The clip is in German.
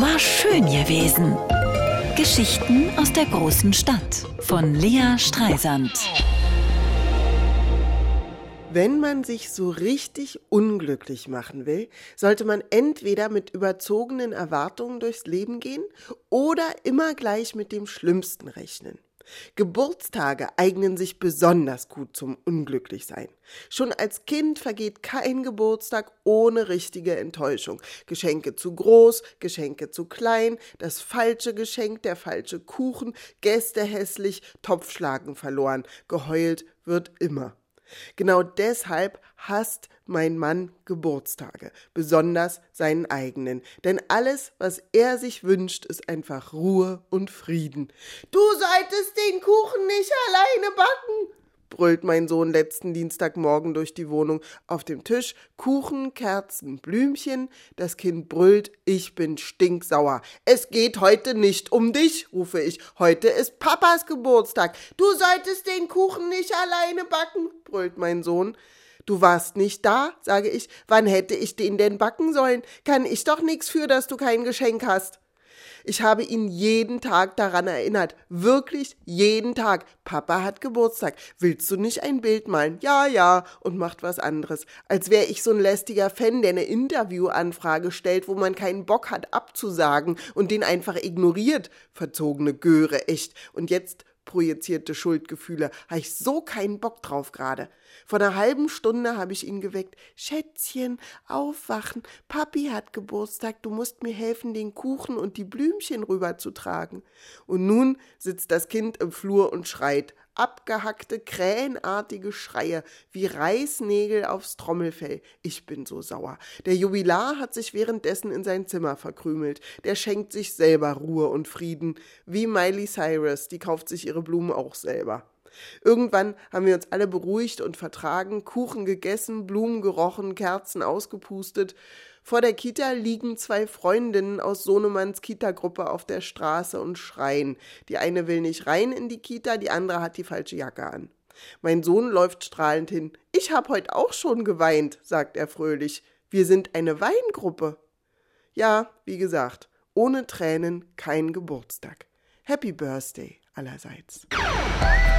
War schön gewesen. Geschichten aus der großen Stadt von Lea Streisand. Wenn man sich so richtig unglücklich machen will, sollte man entweder mit überzogenen Erwartungen durchs Leben gehen oder immer gleich mit dem Schlimmsten rechnen. Geburtstage eignen sich besonders gut zum Unglücklichsein. Schon als Kind vergeht kein Geburtstag ohne richtige Enttäuschung. Geschenke zu groß, Geschenke zu klein, das falsche Geschenk, der falsche Kuchen, Gäste hässlich, Topfschlagen verloren. Geheult wird immer. Genau deshalb hasst mein Mann Geburtstage, besonders seinen eigenen. Denn alles, was er sich wünscht, ist einfach Ruhe und Frieden. Du solltest den Kuchen nicht alleine backen, brüllt mein Sohn letzten Dienstagmorgen durch die Wohnung. Auf dem Tisch Kuchen, Kerzen, Blümchen. Das Kind brüllt, ich bin stinksauer. Es geht heute nicht um dich, rufe ich. Heute ist Papas Geburtstag. Du solltest den Kuchen nicht alleine backen, brüllt mein Sohn. Du warst nicht da, sage ich. Wann hätte ich den denn backen sollen? Kann ich doch nix für, dass du kein Geschenk hast. Ich habe ihn jeden Tag daran erinnert. Wirklich jeden Tag. Papa hat Geburtstag. Willst du nicht ein Bild malen? Ja, ja. Und macht was anderes. Als wäre ich so ein lästiger Fan, der eine Interviewanfrage stellt, wo man keinen Bock hat abzusagen und den einfach ignoriert. Verzogene Göre, echt. Und jetzt projizierte Schuldgefühle. Habe ich so keinen Bock drauf gerade. Vor einer halben Stunde habe ich ihn geweckt. Schätzchen, aufwachen. Papi hat Geburtstag. Du musst mir helfen, den Kuchen und die Blümchen rüberzutragen. Und nun sitzt das Kind im Flur und schreit abgehackte, krähenartige Schreie wie Reißnägel aufs Trommelfell. Ich bin so sauer. Der Jubilar hat sich währenddessen in sein Zimmer verkrümelt. Der schenkt sich selber Ruhe und Frieden. Wie Miley Cyrus, die kauft sich ihre Blumen auch selber. Irgendwann haben wir uns alle beruhigt und vertragen, Kuchen gegessen, Blumen gerochen, Kerzen ausgepustet. Vor der Kita liegen zwei Freundinnen aus Sohnemanns Kita-Gruppe auf der Straße und schreien. Die eine will nicht rein in die Kita, die andere hat die falsche Jacke an. Mein Sohn läuft strahlend hin. Ich hab heut auch schon geweint, sagt er fröhlich. Wir sind eine Weingruppe. Ja, wie gesagt, ohne Tränen kein Geburtstag. Happy Birthday allerseits.